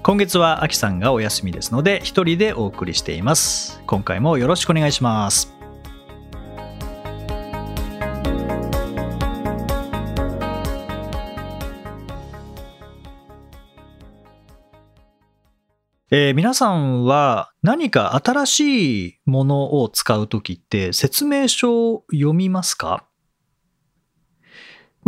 今月はアキさんがお休みですので一人でお送りしています。今回もよろしくお願いします。えー、皆さんは何か新しいものを使うときって説明書を読みますか？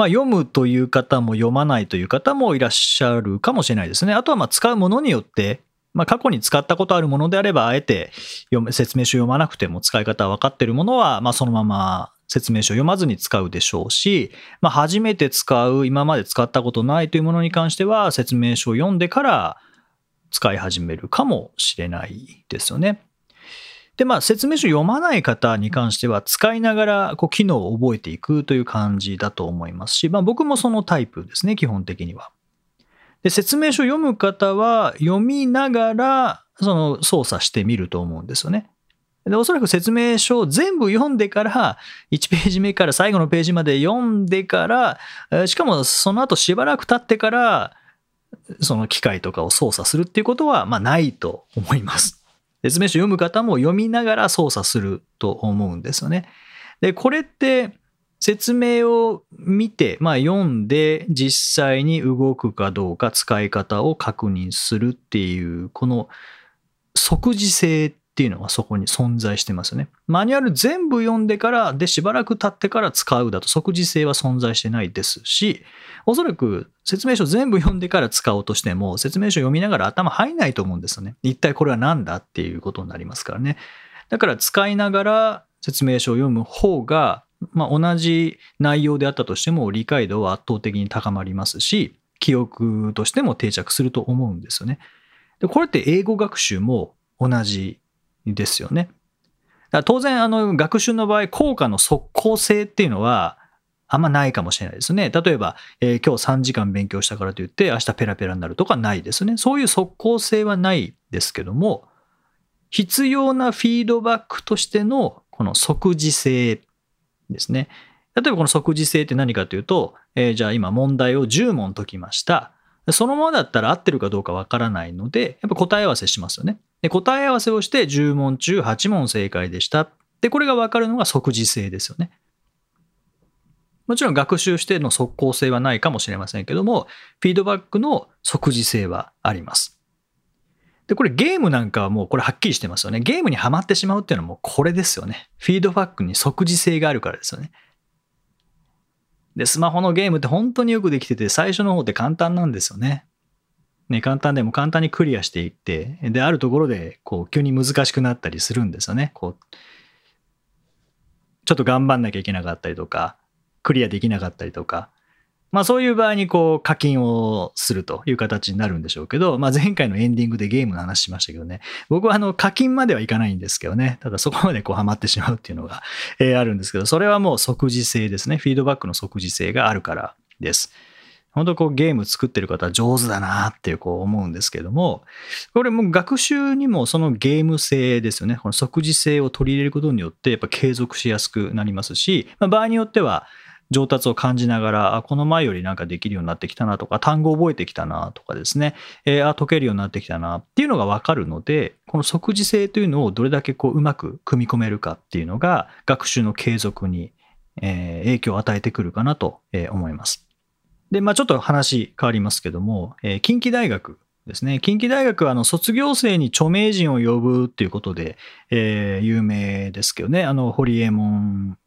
まあ、読むという方も読まないという方もいらっしゃるかもしれないですね。あとはまあ使うものによって、まあ、過去に使ったことあるものであれば、あえて読め説明書読まなくても使い方は分かってるものは、まあ、そのまま説明書を読まずに使うでしょうし、まあ、初めて使う、今まで使ったことないというものに関しては、説明書を読んでから使い始めるかもしれないですよね。で、まあ、説明書読まない方に関しては、使いながらこう機能を覚えていくという感じだと思いますし、まあ、僕もそのタイプですね、基本的には。で、説明書読む方は、読みながら、その操作してみると思うんですよね。で、おそらく説明書を全部読んでから、1ページ目から最後のページまで読んでから、しかもその後しばらく経ってから、その機械とかを操作するっていうことは、まあないと思います。説明書読む方も読みながら操作すると思うんですよね。で、これって説明を見て、まあ読んで実際に動くかどうか使い方を確認するっていう、この即時性っていうのはそこに存在してますよね。マニュアル全部読んでから、で、しばらく経ってから使うだと即時性は存在してないですし、おそらく説明書全部読んでから使おうとしても、説明書読みながら頭入んないと思うんですよね。一体これは何だっていうことになりますからね。だから使いながら説明書を読む方が、まあ、同じ内容であったとしても理解度は圧倒的に高まりますし、記憶としても定着すると思うんですよね。でこれって英語学習も同じですよね。当然、あの、学習の場合、効果の即効性っていうのは、あんまないかもしれないですね。例えば、えー、今日3時間勉強したからといって、明日ペラペラになるとかないですね。そういう即効性はないですけども、必要なフィードバックとしての、この即時性ですね。例えばこの即時性って何かというと、えー、じゃあ今問題を10問解きました。そのままだったら合ってるかどうかわからないので、やっぱ答え合わせしますよね。で、答え合わせをして10問中8問正解でした。で、これがわかるのが即時性ですよね。もちろん学習しての即効性はないかもしれませんけども、フィードバックの即時性はあります。で、これゲームなんかはもうこれはっきりしてますよね。ゲームにはまってしまうっていうのはもうこれですよね。フィードバックに即時性があるからですよね。で、スマホのゲームって本当によくできてて、最初の方って簡単なんですよね。ね、簡単でも簡単にクリアしていって、で、あるところで、こう、急に難しくなったりするんですよね。こう、ちょっと頑張んなきゃいけなかったりとか、クリアできなかったりとか、まあそういう場合にこう課金をするという形になるんでしょうけど、まあ前回のエンディングでゲームの話しましたけどね、僕はあの課金まではいかないんですけどね、ただそこまでこうハマってしまうっていうのが、えあるんですけど、それはもう即時性ですね。フィードバックの即時性があるからです。本当こうゲーム作ってる方は上手だなっていうこう思うんですけども、これも学習にもそのゲーム性ですよね。この即時性を取り入れることによってやっぱ継続しやすくなりますし、まあ、場合によっては上達を感じながら、あ、この前よりなんかできるようになってきたなとか、単語覚えてきたなとかですね、えー、あ、解けるようになってきたなっていうのがわかるので、この即時性というのをどれだけこううまく組み込めるかっていうのが学習の継続に、えー、影響を与えてくるかなと思います。で、まあちょっと話変わりますけども、えー、近畿大学ですね。近畿大学はあの卒業生に著名人を呼ぶっていうことで、えー、有名ですけどね。あの、堀エモ門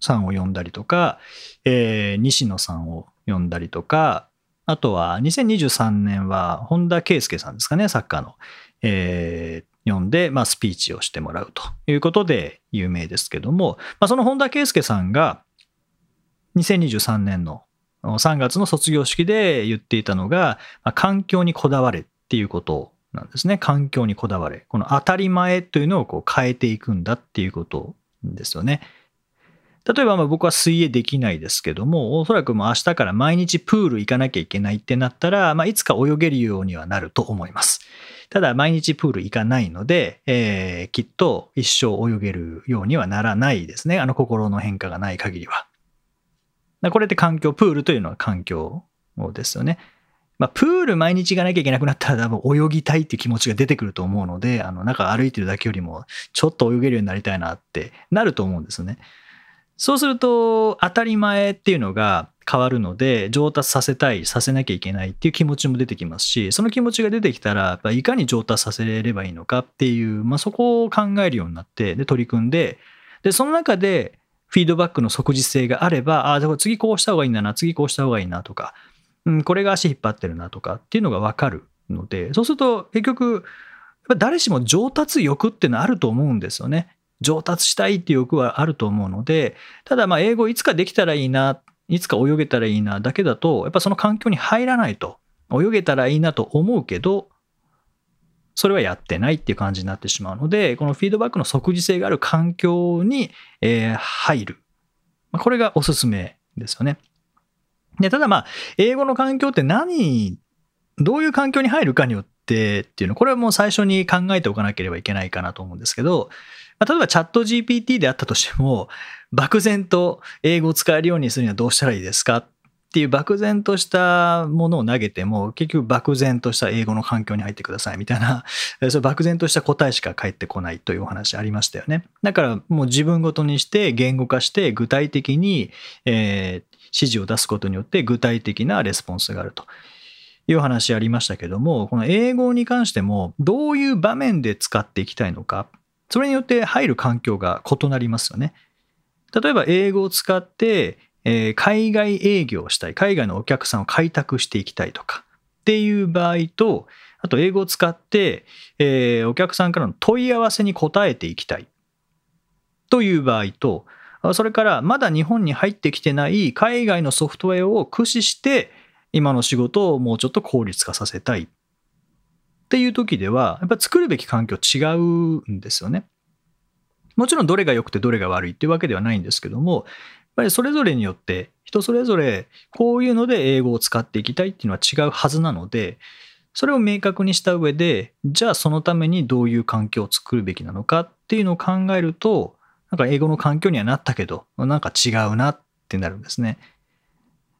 さんを呼んだりとか、えー、西野さんを呼んだりとか、あとは2023年は本田圭佑さんですかね、サッカーの。えー、呼んで、まあ、スピーチをしてもらうということで有名ですけども、まあ、その本田圭佑さんが2023年の3月の卒業式で言っていたのが、まあ、環境にこだわれっていうことなんですね。環境にこだわれ。この当たり前というのをこう変えていくんだっていうことですよね。例えばま僕は水泳できないですけども、おそらくもう明日から毎日プール行かなきゃいけないってなったら、まあ、いつか泳げるようにはなると思います。ただ毎日プール行かないので、えー、きっと一生泳げるようにはならないですね。あの心の変化がない限りは。これって環境、プールというのは環境ですよね。まあ、プール毎日行かなきゃいけなくなったら多分泳ぎたいっていう気持ちが出てくると思うので、あの、中歩いてるだけよりもちょっと泳げるようになりたいなってなると思うんですよね。そうすると当たり前っていうのが変わるので上達させたいさせなきゃいけないっていう気持ちも出てきますしその気持ちが出てきたらいかに上達させればいいのかっていう、まあ、そこを考えるようになってで取り組んででその中でフィードバックの即時性があればああ次こうした方がいいんだな次こうした方がいいなとか、うん、これが足引っ張ってるなとかっていうのが分かるのでそうすると結局誰しも上達欲っていうのはあると思うんですよね。上達したいっていう欲はあると思うので、ただまあ英語いつかできたらいいな、いつか泳げたらいいなだけだと、やっぱその環境に入らないと、泳げたらいいなと思うけど、それはやってないっていう感じになってしまうので、このフィードバックの即時性がある環境に、え入る。これがおすすめですよね。でただまあ、英語の環境って何、どういう環境に入るかによってっていうの、これはもう最初に考えておかなければいけないかなと思うんですけど、まあ、例えばチャット GPT であったとしても、漠然と英語を使えるようにするにはどうしたらいいですかっていう漠然としたものを投げても、結局漠然とした英語の環境に入ってくださいみたいな、それ漠然とした答えしか返ってこないというお話ありましたよね。だからもう自分ごとにして言語化して具体的に、えー、指示を出すことによって具体的なレスポンスがあると。いう話ありましたけども、この英語に関してもどういう場面で使っていきたいのかそれによって入る環境が異なりますよね。例えば英語を使って、えー、海外営業をしたい、海外のお客さんを開拓していきたいとか。っていう場合と、あと英語を使って、えー、お客さんからの問い合わせに答えていきたい。という場合と、それからまだ日本に入ってきてない海外のソフトウェアを駆使して今の仕事をもうちょっと効率化させたい。っていう時では、やっぱ作るべき環境違うんですよね。もちろんどれが良くてどれが悪いっていうわけではないんですけども、っぱりそれぞれによって人それぞれこういうので英語を使っていきたいっていうのは違うはずなので、それを明確にした上で、じゃあそのためにどういう環境を作るべきなのかっていうのを考えると、なんか英語の環境にはなったけど、なんか違うなってなるんですね。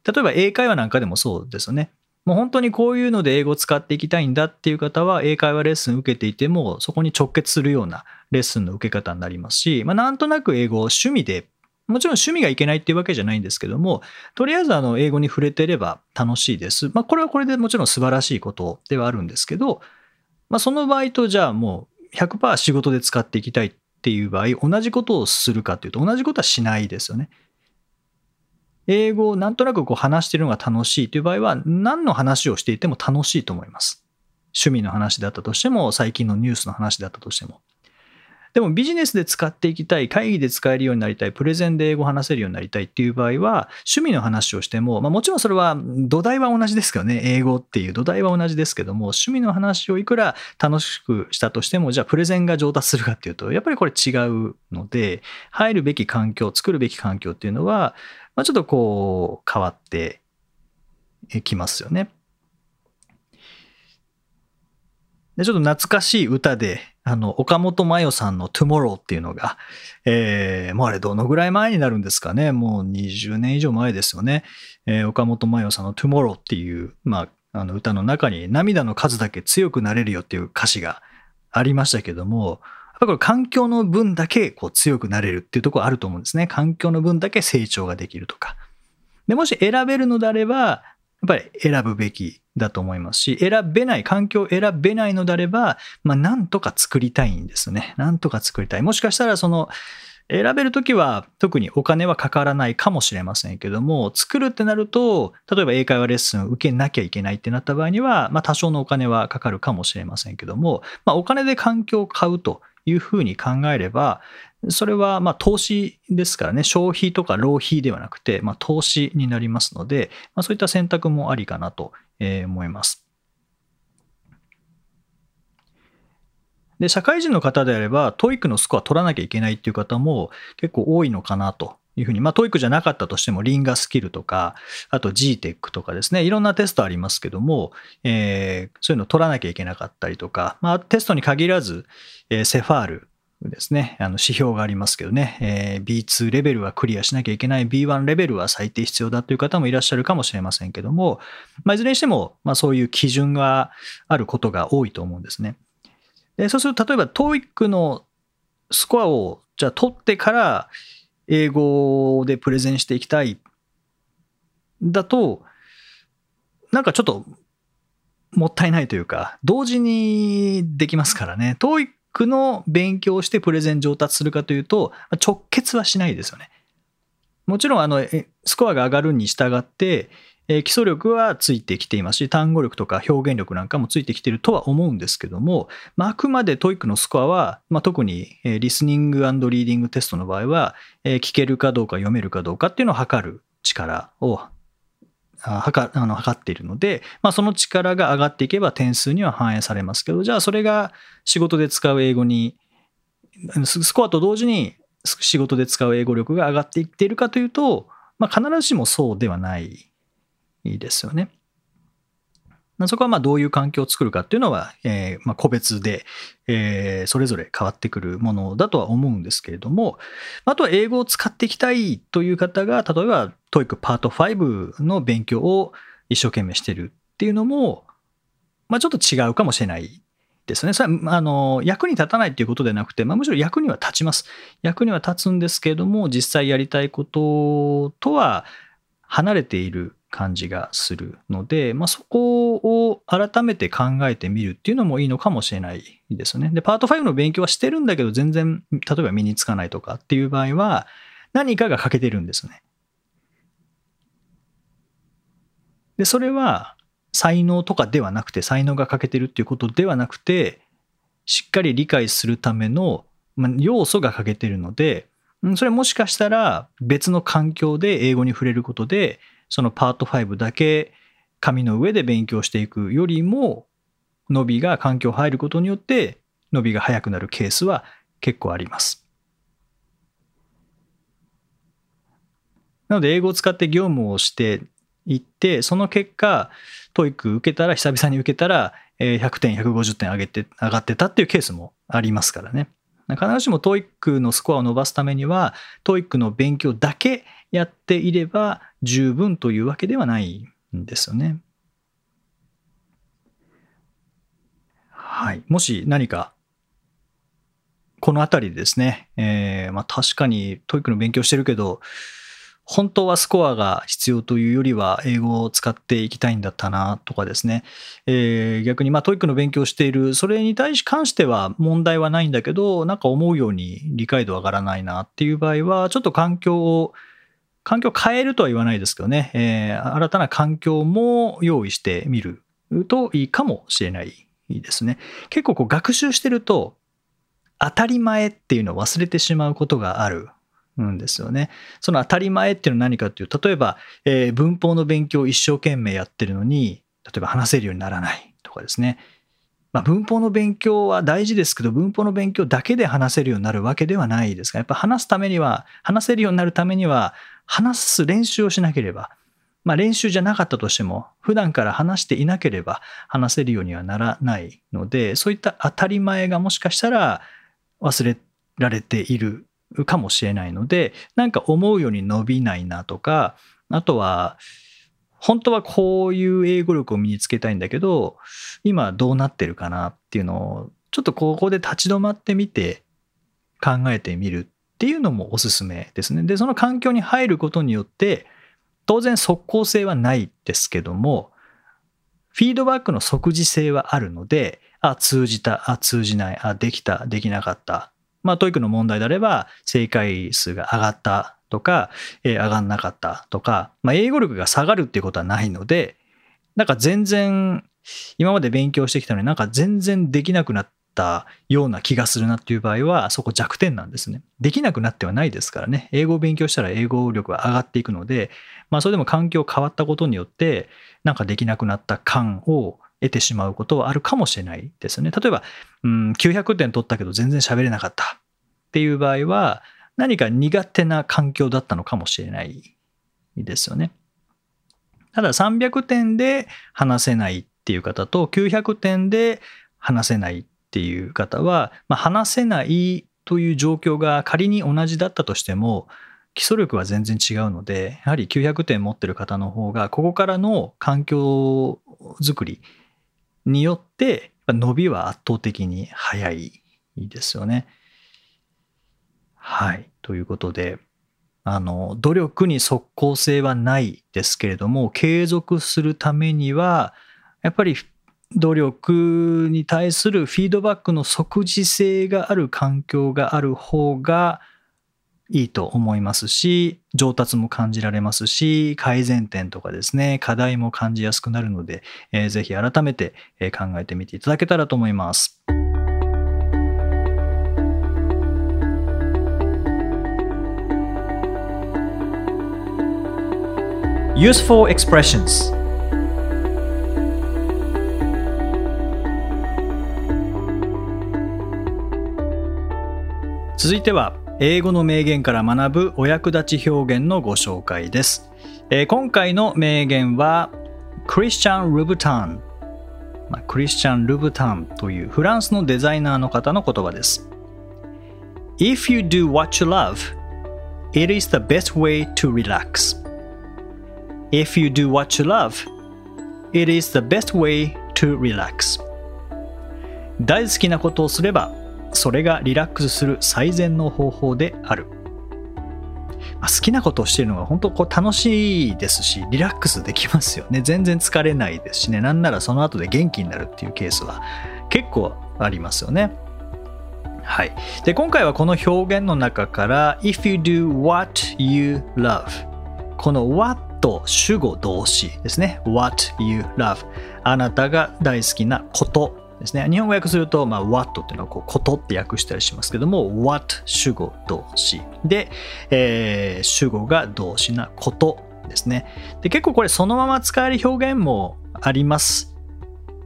例えば英会話なんかでもそうですよね。もう本当にこういうので英語を使っていきたいんだっていう方は英会話レッスン受けていてもそこに直結するようなレッスンの受け方になりますし、まあ、なんとなく英語を趣味でもちろん趣味がいけないっていうわけじゃないんですけども、とりあえずあの英語に触れてれば楽しいです。まあこれはこれでもちろん素晴らしいことではあるんですけど、まあその場合とじゃあもう100%仕事で使っていきたいっていう場合、同じことをするかというと同じことはしないですよね。英語をなんとなくこう話してるのが楽しいという場合は、何の話をしていても楽しいと思います。趣味の話だったとしても、最近のニュースの話だったとしても。でもビジネスで使っていきたい、会議で使えるようになりたい、プレゼンで英語話せるようになりたいっていう場合は、趣味の話をしても、まあ、もちろんそれは土台は同じですけどね、英語っていう土台は同じですけども、趣味の話をいくら楽しくしたとしても、じゃあプレゼンが上達するかっていうと、やっぱりこれ違うので、入るべき環境、作るべき環境っていうのは、まあ、ちょっとこう変わってきますよね。で、ちょっと懐かしい歌で、あの、岡本真代さんの Tomorrow っていうのが、えー、もうあれどのぐらい前になるんですかね。もう20年以上前ですよね。えー、岡本真代さんの Tomorrow っていう、まあ、あの歌の中に涙の数だけ強くなれるよっていう歌詞がありましたけども、やっぱこれ環境の分だけこう強くなれるっていうところあると思うんですね。環境の分だけ成長ができるとか。で、もし選べるのであれば、ぱり選ぶべきだと思いますし、選べない、環境を選べないのであれば、まあ、なんとか作りたいんですね。なんとか作りたい。もしかしたら、その、選べるときは特にお金はかからないかもしれませんけども、作るってなると、例えば英会話レッスンを受けなきゃいけないってなった場合には、まあ多少のお金はかかるかもしれませんけども、まあお金で環境を買うというふうに考えれば、それはま投資ですからね、消費とか浪費ではなくて、ま投資になりますので、まそういった選択もありかなと思います。で、社会人の方であれば、TOEIC のスコア取らなきゃいけないっていう方も結構多いのかなというふうに、まあ、TOEIC じゃなかったとしても、リンガスキルとか、あと GTEC とかですね、いろんなテストありますけども、えー、そういうのを取らなきゃいけなかったりとか、まあ、テストに限らず、えー、セファールですね、あの指標がありますけどね、えー、B2 レベルはクリアしなきゃいけない、B1 レベルは最低必要だという方もいらっしゃるかもしれませんけども、まあ、いずれにしても、まあ、そういう基準があることが多いと思うんですね。でそうすると、例えば TOEIC のスコアをじゃあ取ってから、英語でプレゼンしていきたい。だと、なんかちょっともったいないというか、同時にできますからね。TOEIC の勉強をしてプレゼン上達するかというと、直結はしないですよね。もちろん、あの、スコアが上がるに従って、え基礎力はついてきていますし、単語力とか表現力なんかもついてきてるとは思うんですけども、まあ、あくまで TOEIC のスコアは、まあ、特に、えリスニングリーディングテストの場合は、え聞けるかどうか読めるかどうかっていうのを測る力を測あの測っているので、まあ、その力が上がっていけば点数には反映されますけど、じゃあそれが仕事で使う英語に、スコアと同時に仕事で使う英語力が上がっていっているかというと、まあ、必ずしもそうではないですよね。そこはまあどういう環境を作るかっていうのは、えー、まあ個別で、えー、それぞれ変わってくるものだとは思うんですけれども、あとは英語を使っていきたいという方が、例えば TOEIC パート5の勉強を一生懸命してるっていうのも、まあ、ちょっと違うかもしれないですね。それあの役に立たないっていうことではなくて、まあ、むしろ役には立ちます。役には立つんですけれども、実際やりたいこととは離れている感じがするので、まあ、そこを改めて考えてみるっていうのもいいのかもしれないですね。で、パート5の勉強はしてるんだけど、全然、例えば身につかないとかっていう場合は、何かが欠けてるんですね。で、それは才能とかではなくて、才能が欠けてるっていうことではなくて、しっかり理解するための要素が欠けてるので、それもしかしたら別の環境で英語に触れることでそのパート5だけ紙の上で勉強していくよりも伸びが環境入ることによって伸びが速くなるケースは結構あります。なので英語を使って業務をしていってその結果 TOEIC 受けたら久々に受けたら100点150点上げて上がってたっていうケースもありますからね。必ずしも TOEIC のスコアを伸ばすためには TOEIC の勉強だけやっていれば十分というわけではないんですよね。はい。もし何か、この辺りでですね、えー、まあ確かに TOEIC の勉強してるけど、本当はスコアが必要というよりは英語を使っていきたいんだったなとかですね、えー、逆にまあ TOEIC の勉強しているそれに対し関しては問題はないんだけどなんか思うように理解度上がらないなっていう場合はちょっと環境を環境を変えるとは言わないですけどね、えー、新たな環境も用意してみるといいかもしれないですね。結構こう学習してると、当たり前っていうのを忘れてしまうことがある。うんですよね。その当たり前っていうのは何かっていう、例えば、えー、文法の勉強を一生懸命やってるのに、例えば話せるようにならないとかですね。まあ、文法の勉強は大事ですけど、文法の勉強だけで話せるようになるわけではないですが、やっぱ話すためには、話せるようになるためには、話す練習をしなければ、まあ、練習じゃなかったとしても、普段から話していなければ話せるようにはならないので、そういった当たり前がもしかしたら忘れられているかもしれないので、なんか思うように伸びないなとか、あとは、本当はこういう英語力を身につけたいんだけど、今どうなってるかなっていうのを、ちょっとここで立ち止まってみて考えてみるっていうのもおすすめですね。で、その環境に入ることによって、当然即効性はないですけども、フィードバックの即時性はあるので、あ、通じた、あ、通じない、あ、できた、できなかった。まあ、 TOEIC の問題であれば、正解数が上がったとか、え、上がんなかったとか、まあ、英語力が下がるっていうことはないので、なんか全然、今まで勉強してきたのになんか全然できなくなったような気がするなっていう場合は、そこ弱点なんですね。できなくなってはないですからね。英語を勉強したら英語力は上がっていくので、まあそれでも環境変わったことによって、なんかできなくなった感を得てしまうことはあるかもしれないですね。例えば、うん、900点取ったけど全然喋れなかったっていう場合は、何か苦手な環境だったのかもしれないですよね。ただ300点で話せないっていう方と900点で話せないっていう方は、まあ、話せないという状況が仮に同じだったとしても基礎力は全然違うのでやはり900点持ってる方の方がここからの環境づくりによって伸びは圧倒的に早いですよね。はい。ということで、あの、努力に即効性はないですけれども、継続するためには、やっぱり努力に対するフィードバックの即時性がある環境がある方がいいと思いますし、上達も感じられますし、改善点とかですね、課題も感じやすくなるので、えー、ぜひ改めて考えてみていただけたらと思います。Useful expressions 続いては英語の名言から学ぶお役立ち表現のご紹介です、えー、今回の名言はクリスチャン・ルブタン、まあ、クリスチャン・ルブタンというフランスのデザイナーの方の言葉です。If you do what you love it is the best way to relax. If you do what you love, it is the best way to relax. 大好きなことをすれば、それがリラックスする最善の方法である。ま好きなことをしているのが本当こう楽しいですし、リラックスできますよね。全然疲れないですしね。なんならその後で元気になるっていうケースは結構ありますよね。はい。で、今回はこの表現の中から、If you do what you love この what 主語動詞ですね。what you love あなたが大好きなことですね。日本語訳すると、まあ、what っていうのはこうことって訳したりしますけども、what 主語動詞で、えー、主語が動詞なことですね。で結構これそのまま使える表現もあります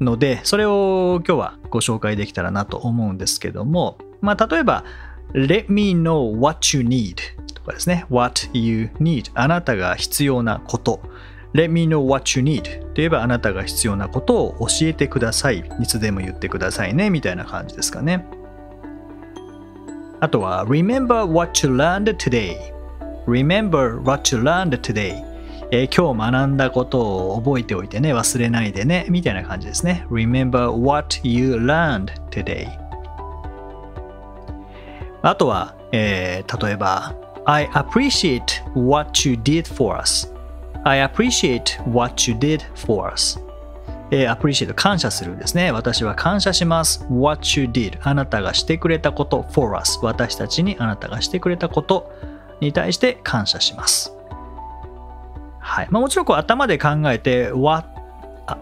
ので、それを今日はご紹介できたらなと思うんですけども、まあ、例えば、Let me know what you need とかですね。what you need あなたが必要なこと。Let me know what you need といえばあなたが必要なことを教えてください。いつでも言ってくださいね。みたいな感じですかね。あとは Remember what you learned today Remember what you learned today えー、今日学んだことを覚えておいてね、忘れないでね、みたいな感じですね。Remember what you learned today あとは、えー、例えば I appreciate what you did for us. I appreciate what you did for us. えー、appreciate 感謝するですね。私は感謝します。what you did あなたがしてくれたこと for us 私たちにあなたがしてくれたことに対して感謝します。はいまあ、もちろんこう頭で考えて what,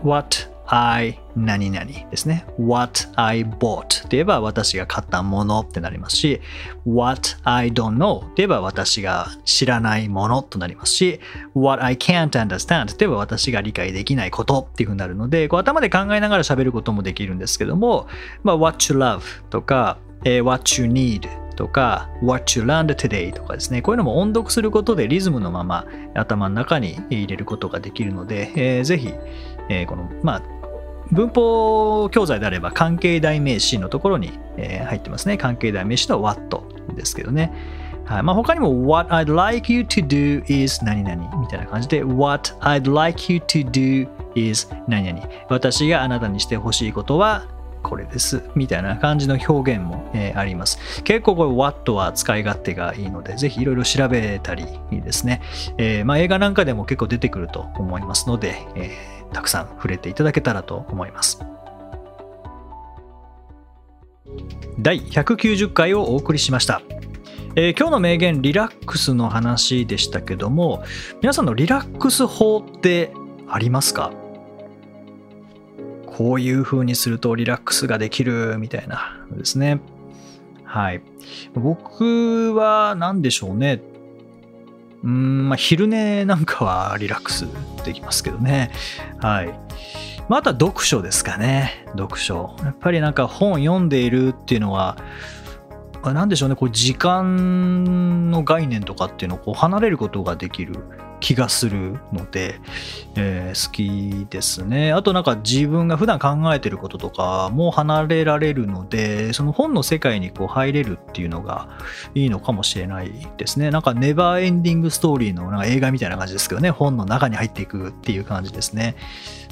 what I 何々ですね。what I bought といえば私が買ったものってなりますし、what I don't know といえば私が知らないものとなりますし、what I can't understand といえば私が理解できないことっていうふうになるので、こう頭で考えながら喋ることもできるんですけども、まあ、what you love とか、え、what you need とか What you learned today とかですねこういうのも音読することでリズムのまま頭の中に入れることができるので、えー、ぜひ、えー、このまあ文法教材であれば関係代名詞のところに、えー、入ってますね。関係代名詞の what ですけどね。はいまあ、他にも What I'd like you to do is 何々みたいな感じで What I'd like you to do is 何々私があなたにしてほしいことはこれですみたいな感じの表現も、えー、あります。結構これ What は使い勝手がいいのでぜひいろいろ調べたりですね、えーまあ、映画なんかでも結構出てくると思いますので、えーたくさん触れていただけたらと思います。第190回をお送りしました。えー、今日の名言リラックスの話でしたけども皆さんのリラックス法ってありますか？こういう風にするとリラックスができるみたいなですね。はい。僕は何でしょうね。うんまあ、昼寝なんかはリラックスできますけどね。はい。まあ、あとは読書ですかね。読書。やっぱりなんか本読んでいるっていうのは、何でしょうね、こう時間の概念とかっていうのをこう離れることができる気がするので、えー、好きですね。あとなんか自分が普段考えてることとかも離れられるので、その本の世界にこう入れるっていうのがいいのかもしれないですね。なんかネバーエンディングストーリーのなんか映画みたいな感じですけどね、本の中に入っていくっていう感じですね。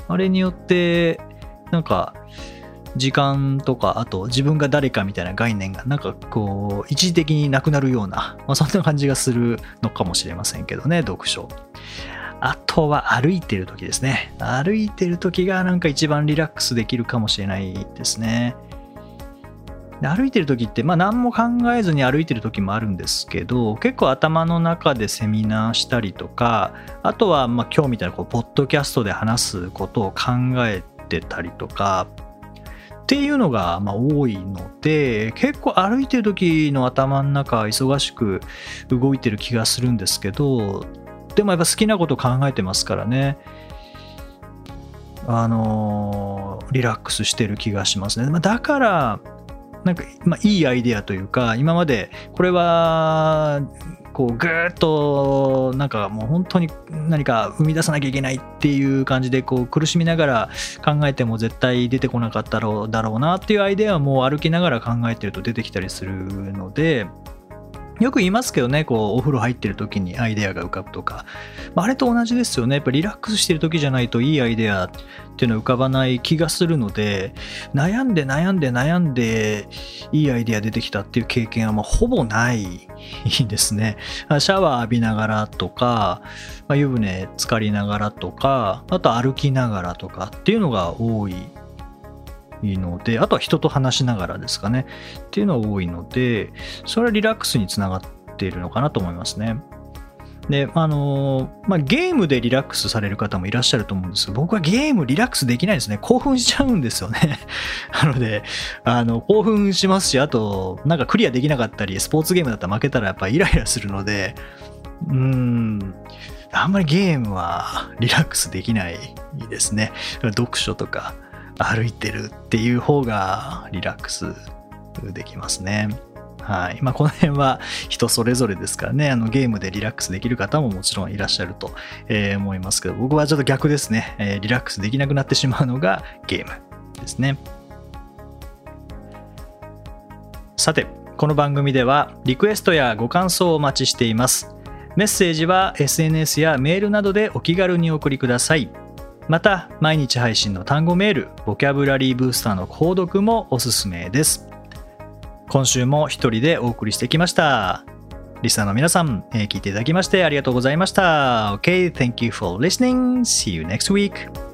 あれによって、なんか、時間とか、あと自分が誰かみたいな概念がなんかこう、一時的になくなるような、まあ、そんな感じがするのかもしれませんけどね、読書。あとは歩いてる時ですね。歩いてる時がなんか一番リラックスできるかもしれないですね。で歩いてる時って、まあ何も考えずに歩いてる時もあるんですけど、結構頭の中でセミナーしたりとか、あとはまあ今日みたいなこうポッドキャストで話すことを考えてたりとか、っていうのがま多いので結構歩いてる時の頭の中忙しく動いてる気がするんですけどでもやっぱ好きなこと考えてますからね。あのリラックスしてる気がしますね、まだからなんか、まあ、いいアイデアというか今までこれはこうぐーっとなんかもう本当に何か生み出さなきゃいけないっていう感じでこう苦しみながら考えても絶対出てこなかったろうだろうなっていうアイデアも歩きながら考えてると出てきたりするのでよく言いますけどね、こう、お風呂入ってる時にアイデアが浮かぶとか。まあれと同じですよね。やっぱリラックスしてる時じゃないといいアイデアっていうのは浮かばない気がするので、悩んで悩んで悩んでいいアイデア出てきたっていう経験はまほぼないですね。シャワー浴びながらとか、まあ、湯船浸かりながらとか、あと歩きながらとかっていうのが多いいので、あとは人と話しながらですかね、っていうのが多いので、それはリラックスにつながっているのかなと思いますね。で、あのまあ、ゲームでリラックスされる方もいらっしゃると思うんですけど、僕はゲームリラックスできないですね。興奮しちゃうんですよね。なので、あの、興奮しますし、あと、なんかクリアできなかったり、スポーツゲームだったら負けたらやっぱイライラするので、うーん、あんまりゲームはリラックスできないですね。読書とか、歩いてるっていう方がリラックスできますね。はい。まあ、この辺は人それぞれですからね。あのゲームでリラックスできる方ももちろんいらっしゃると、え、思いますけど僕はちょっと逆ですね、え、リラックスできなくなってしまうのがゲームですね。さてこの番組ではリクエストやご感想をお待ちしています。メッセージは SNS やメールなどでお気軽にお送りください。また毎日配信の単語メールボキャブラリーブースターの購読もおすすめです今週も一人でお送りしてきましたリスナーの皆さん、聞いていただきましてありがとうございました OK, thank you for listening. See you next week.